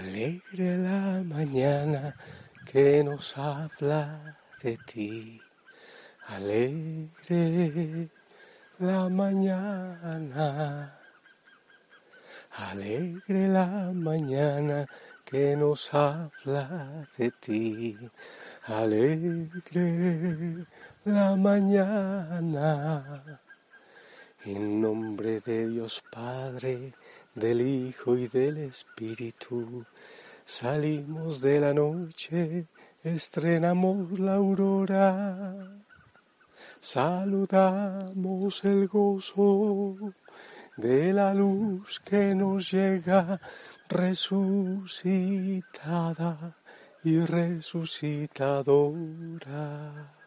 Alegre la mañana que nos habla de ti. Alegre la mañana. Alegre la mañana que nos habla de ti. Alegre la mañana. En nombre de Dios Padre, del Hijo y del Espíritu, salimos de la noche, estrenamos la aurora, saludamos el gozo de la luz que nos llega resucitada y resucitadora.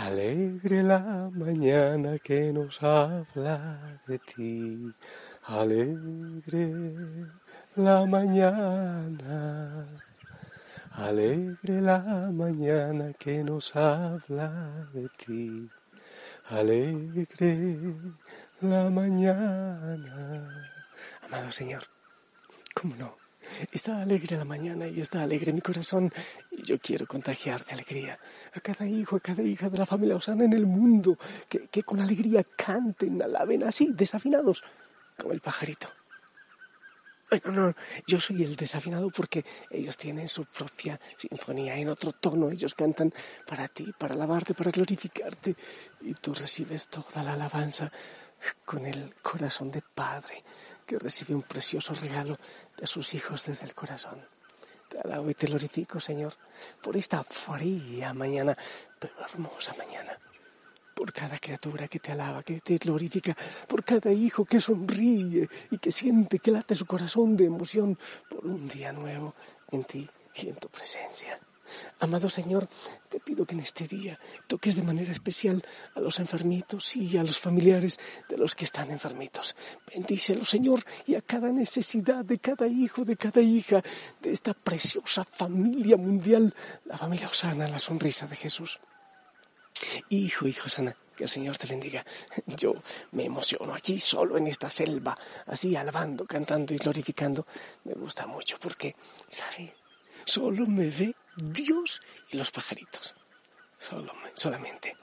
Alegre la mañana que nos habla de ti. Alegre la mañana. Alegre la mañana que nos habla de ti. Alegre la mañana. Amado Señor, ¿cómo no? Está alegre la mañana y está alegre mi corazón y yo quiero contagiar de alegría a cada hijo, a cada hija de la familia Osana en el mundo, que, que con alegría canten, alaben así, desafinados, como el pajarito. Bueno, no, yo soy el desafinado porque ellos tienen su propia sinfonía en otro tono. Ellos cantan para ti, para alabarte, para glorificarte. Y tú recibes toda la alabanza con el corazón de Padre que recibe un precioso regalo de sus hijos desde el corazón. Te alabo y te glorifico, Señor, por esta fría mañana, pero hermosa mañana. Por cada criatura que te alaba, que te glorifica, por cada hijo que sonríe y que siente que late su corazón de emoción por un día nuevo en ti y en tu presencia. Amado Señor, te pido que en este día toques de manera especial a los enfermitos y a los familiares de los que están enfermitos. Bendícelo, Señor, y a cada necesidad de cada hijo, de cada hija, de esta preciosa familia mundial, la familia Osana, la sonrisa de Jesús. Hijo, hijo Osana, que el Señor te bendiga. Yo me emociono aquí solo en esta selva, así alabando, cantando y glorificando. Me gusta mucho porque, ¿sabe? Solo me ve Dios y los pajaritos. Solo, solamente.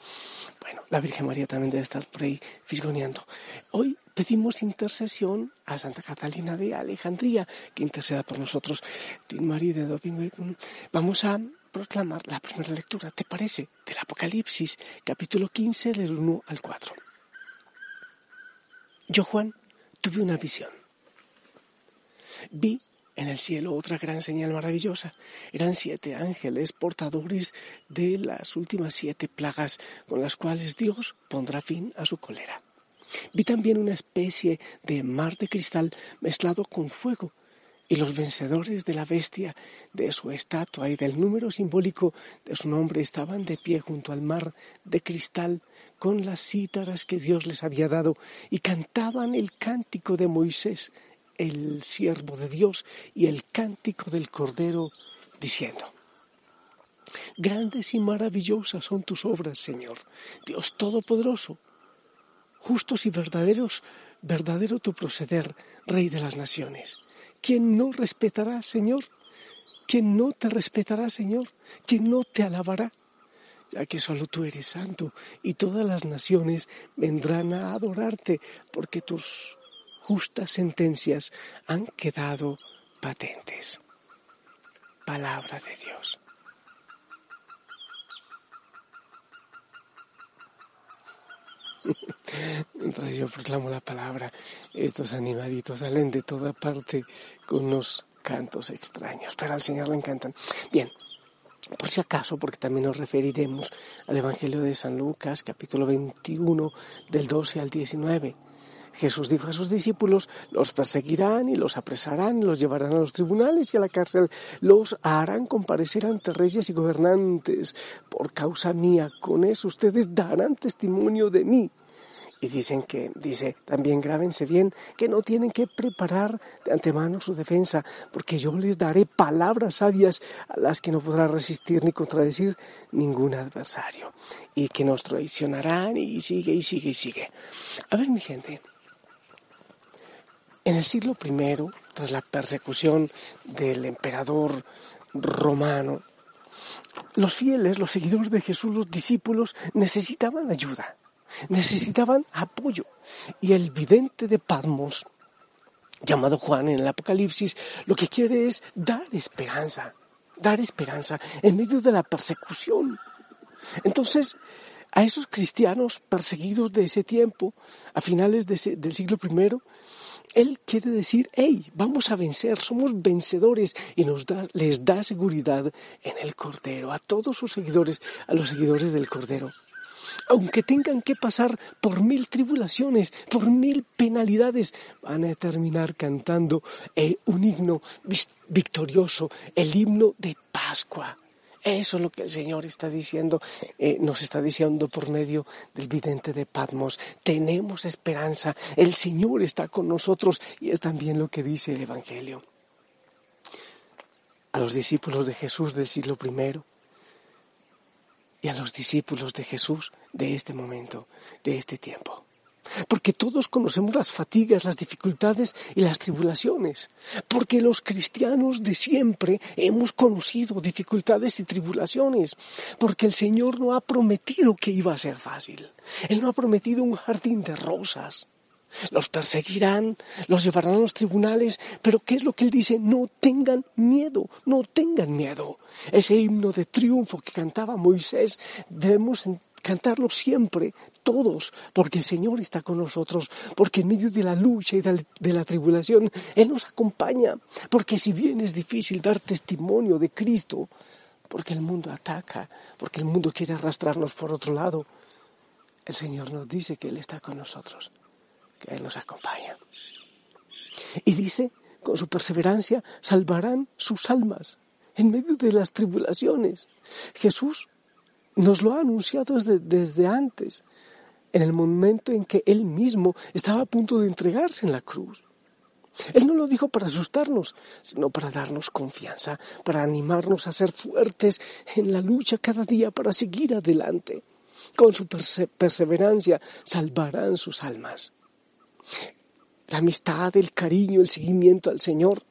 Bueno, la Virgen María también debe estar por ahí fisgoneando. Hoy pedimos intercesión a Santa Catalina de Alejandría, que interceda por nosotros. María de. Vamos a proclamar la primera lectura, ¿te parece? Del Apocalipsis, capítulo 15, del 1 al 4. Yo, Juan, tuve una visión. Vi en el cielo otra gran señal maravillosa. Eran siete ángeles portadores de las últimas siete plagas con las cuales Dios pondrá fin a su cólera. Vi también una especie de mar de cristal mezclado con fuego, y los vencedores de la bestia, de su estatua y del número simbólico de su nombre estaban de pie junto al mar de cristal con las cítaras que Dios les había dado y cantaban el cántico de Moisés, el siervo de Dios y el cántico del Cordero, diciendo, Grandes y maravillosas son tus obras, Señor, Dios Todopoderoso. Justos y verdaderos, verdadero tu proceder, Rey de las naciones. ¿Quién no respetará, Señor? ¿Quién no te respetará, Señor? ¿Quién no te alabará? Ya que solo tú eres santo y todas las naciones vendrán a adorarte porque tus justas sentencias han quedado patentes. Palabra de Dios. Mientras yo proclamo la palabra, estos animalitos salen de toda parte con unos cantos extraños, pero al Señor le encantan. Bien, por si acaso, porque también nos referiremos al Evangelio de San Lucas, capítulo 21, del 12 al 19. Jesús dijo a sus discípulos, los perseguirán y los apresarán, los llevarán a los tribunales y a la cárcel, los harán comparecer ante reyes y gobernantes por causa mía. Con eso ustedes darán testimonio de mí. Y dicen que, dice, también grábense bien, que no tienen que preparar de antemano su defensa, porque yo les daré palabras sabias a las que no podrá resistir ni contradecir ningún adversario, y que nos traicionarán y sigue y sigue y sigue. A ver, mi gente, en el siglo I tras la persecución del emperador romano, los fieles, los seguidores de Jesús, los discípulos, necesitaban ayuda, necesitaban apoyo. Y el vidente de Patmos, llamado Juan en el Apocalipsis, lo que quiere es dar esperanza, dar esperanza en medio de la persecución. Entonces, a esos cristianos perseguidos de ese tiempo, a finales del siglo I, él quiere decir, hey, vamos a vencer, somos vencedores y nos da, les da seguridad en el Cordero, a todos sus seguidores, a los seguidores del Cordero. Aunque tengan que pasar por mil tribulaciones, por mil penalidades, van a terminar cantando un himno victorioso, el himno de Pascua. Eso es lo que el Señor está diciendo, eh, nos está diciendo por medio del vidente de Patmos. Tenemos esperanza, el Señor está con nosotros y es también lo que dice el Evangelio. A los discípulos de Jesús del siglo I y a los discípulos de Jesús de este momento, de este tiempo porque todos conocemos las fatigas, las dificultades y las tribulaciones, porque los cristianos de siempre hemos conocido dificultades y tribulaciones, porque el Señor no ha prometido que iba a ser fácil, Él no ha prometido un jardín de rosas. Los perseguirán, los llevarán a los tribunales, pero ¿qué es lo que Él dice? No tengan miedo, no tengan miedo. Ese himno de triunfo que cantaba Moisés debemos cantarlo siempre, todos, porque el Señor está con nosotros, porque en medio de la lucha y de la tribulación Él nos acompaña, porque si bien es difícil dar testimonio de Cristo, porque el mundo ataca, porque el mundo quiere arrastrarnos por otro lado, el Señor nos dice que Él está con nosotros, que Él nos acompaña. Y dice, con su perseverancia salvarán sus almas en medio de las tribulaciones. Jesús nos lo ha anunciado desde, antes en el momento en que Él mismo estaba a punto de entregarse en la cruz. Él no lo dijo para asustarnos, sino para darnos confianza, para animarnos a ser fuertes en la lucha cada día para seguir adelante. Con su perseverancia salvarán sus almas. La amistad, el cariño, el seguimiento al Señor,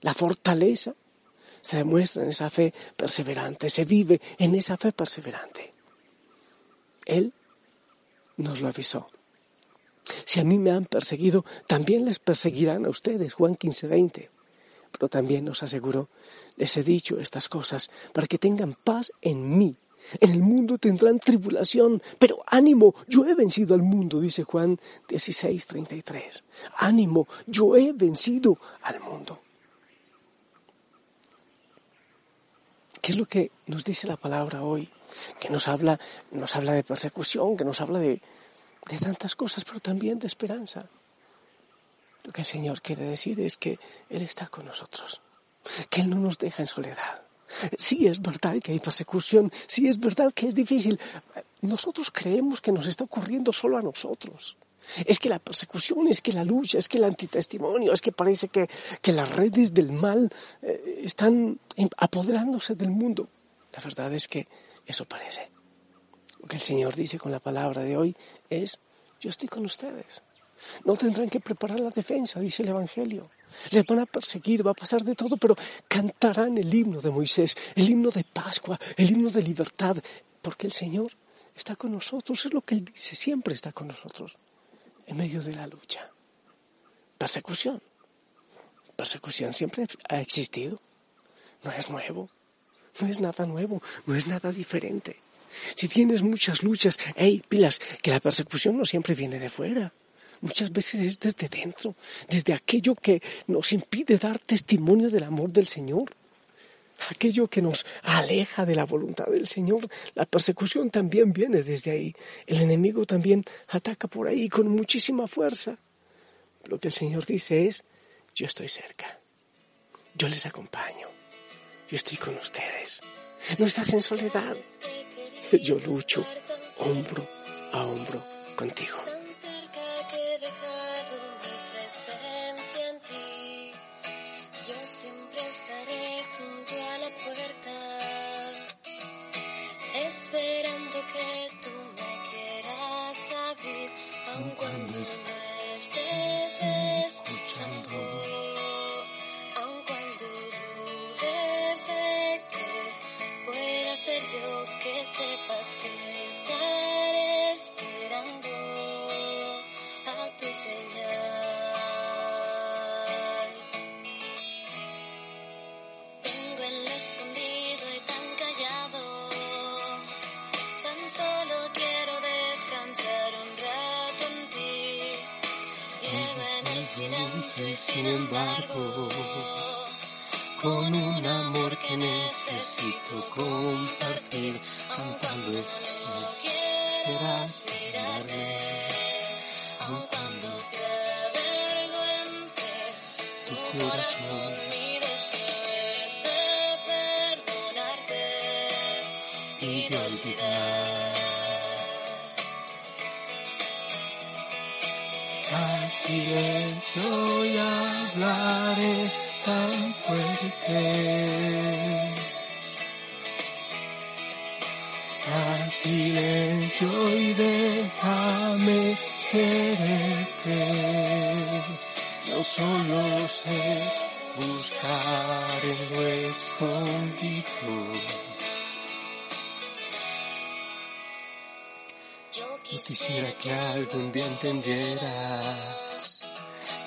la fortaleza, se demuestra en esa fe perseverante, se vive en esa fe perseverante. Él nos lo avisó. Si a mí me han perseguido, también les perseguirán a ustedes, Juan 15, 20. Pero también nos aseguró, les he dicho estas cosas para que tengan paz en mí. En el mundo tendrán tribulación, pero ánimo, yo he vencido al mundo, dice Juan 16, 33. Ánimo, yo he vencido al mundo. ¿Qué es lo que nos dice la palabra hoy? Que nos habla, nos habla de persecución, que nos habla de, de tantas cosas, pero también de esperanza. Lo que el Señor quiere decir es que Él está con nosotros, que Él no nos deja en soledad. Sí es verdad que hay persecución, sí es verdad que es difícil. Nosotros creemos que nos está ocurriendo solo a nosotros. Es que la persecución, es que la lucha, es que el antitestimonio, es que parece que, que las redes del mal eh, están apoderándose del mundo. La verdad es que eso parece. Lo que el Señor dice con la palabra de hoy es, yo estoy con ustedes. No tendrán que preparar la defensa, dice el Evangelio. Les van a perseguir, va a pasar de todo, pero cantarán el himno de Moisés, el himno de Pascua, el himno de libertad, porque el Señor está con nosotros, es lo que Él dice, siempre está con nosotros, en medio de la lucha. Persecución. Persecución siempre ha existido, no es nuevo. No es nada nuevo, no es nada diferente. Si tienes muchas luchas, hey, pilas, que la persecución no siempre viene de fuera. Muchas veces es desde dentro, desde aquello que nos impide dar testimonio del amor del Señor, aquello que nos aleja de la voluntad del Señor. La persecución también viene desde ahí. El enemigo también ataca por ahí con muchísima fuerza. Lo que el Señor dice es, yo estoy cerca, yo les acompaño. Yo estoy con ustedes. No estás en soledad. Yo lucho hombro a hombro contigo. Esperando que tú me quieras abrir, aun cuando no quiero que sepas que estaré esperando a tu señal. Vengo en lo escondido y tan callado, tan solo quiero descansar un rato en ti. Llévame sin antes y sin embargo con un amor que necesito compartir, aun cuando no quieras mirarme, aun cuando tu corazón. Es y de olvidar. Al silencio y hablaré tan fuerte. Al silencio y déjame quererte. Yo solo sé buscar en lo escondido. Yo quisiera que algún día entendieras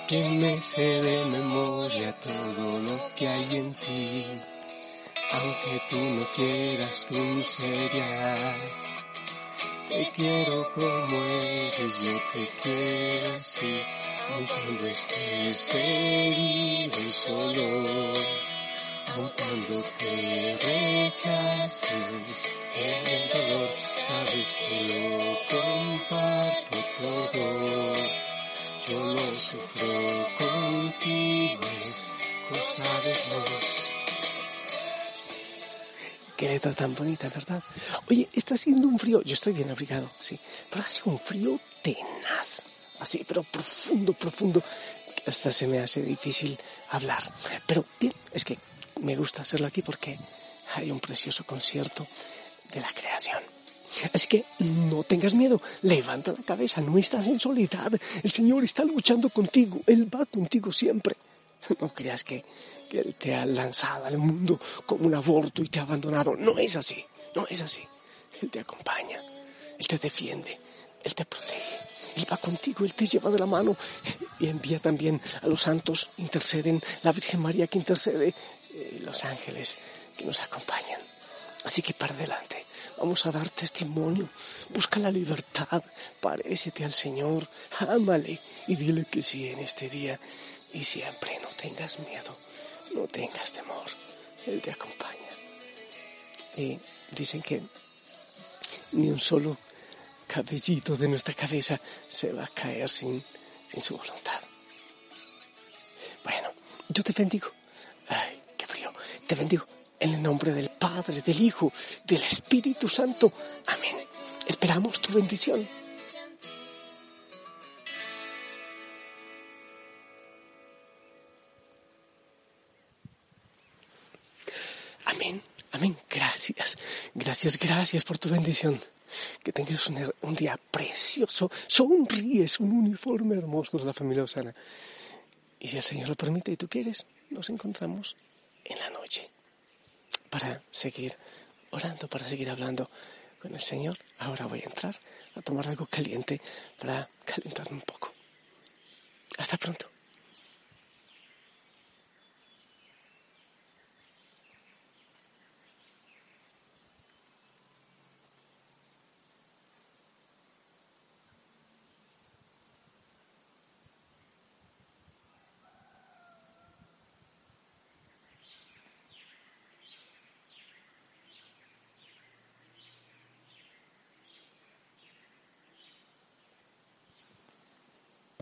que me sé de memoria todo lo que hay en ti. Aunque tú no quieras tu miseria, te quiero como eres, yo te quiero así. Aun cuando estés herido y solo, aun cuando te rechacen, el dolor sabes que lo comparto todo. Yo lo sufro contigo, es cosa de. Qué letra tan bonita, ¿verdad? Oye, está haciendo un frío. Yo estoy bien abrigado, sí. Pero hace un frío tenaz. Así, pero profundo, profundo. que Hasta se me hace difícil hablar. Pero bien, es que me gusta hacerlo aquí porque hay un precioso concierto de la creación. Así que no tengas miedo, levanta la cabeza, no estás en soledad. El Señor está luchando contigo, Él va contigo siempre. No creas que, que Él te ha lanzado al mundo como un aborto y te ha abandonado. No es así, no es así. Él te acompaña, Él te defiende, Él te protege. Él va contigo, Él te lleva de la mano y envía también a los santos, interceden, la Virgen María que intercede, eh, los ángeles que nos acompañan. Así que para adelante, vamos a dar testimonio, busca la libertad, parécete al Señor, ámale y dile que sí en este día y siempre no tengas miedo, no tengas temor, Él te acompaña. Y dicen que ni un solo cabellito de nuestra cabeza se va a caer sin, sin su voluntad. Bueno, yo te bendigo. Ay, qué frío. Te bendigo en el nombre del Padre, del Hijo, del Espíritu Santo. Amén. Esperamos tu bendición. Amén, amén. Gracias, gracias, gracias por tu bendición. Que tengas un, día precioso. Sonríes, un uniforme hermoso de la familia Osana. Y si el Señor lo permite y tú quieres, nos encontramos en la noche para seguir orando, para seguir hablando con el Señor. Ahora voy a entrar a tomar algo caliente para calentarme un poco. Hasta pronto.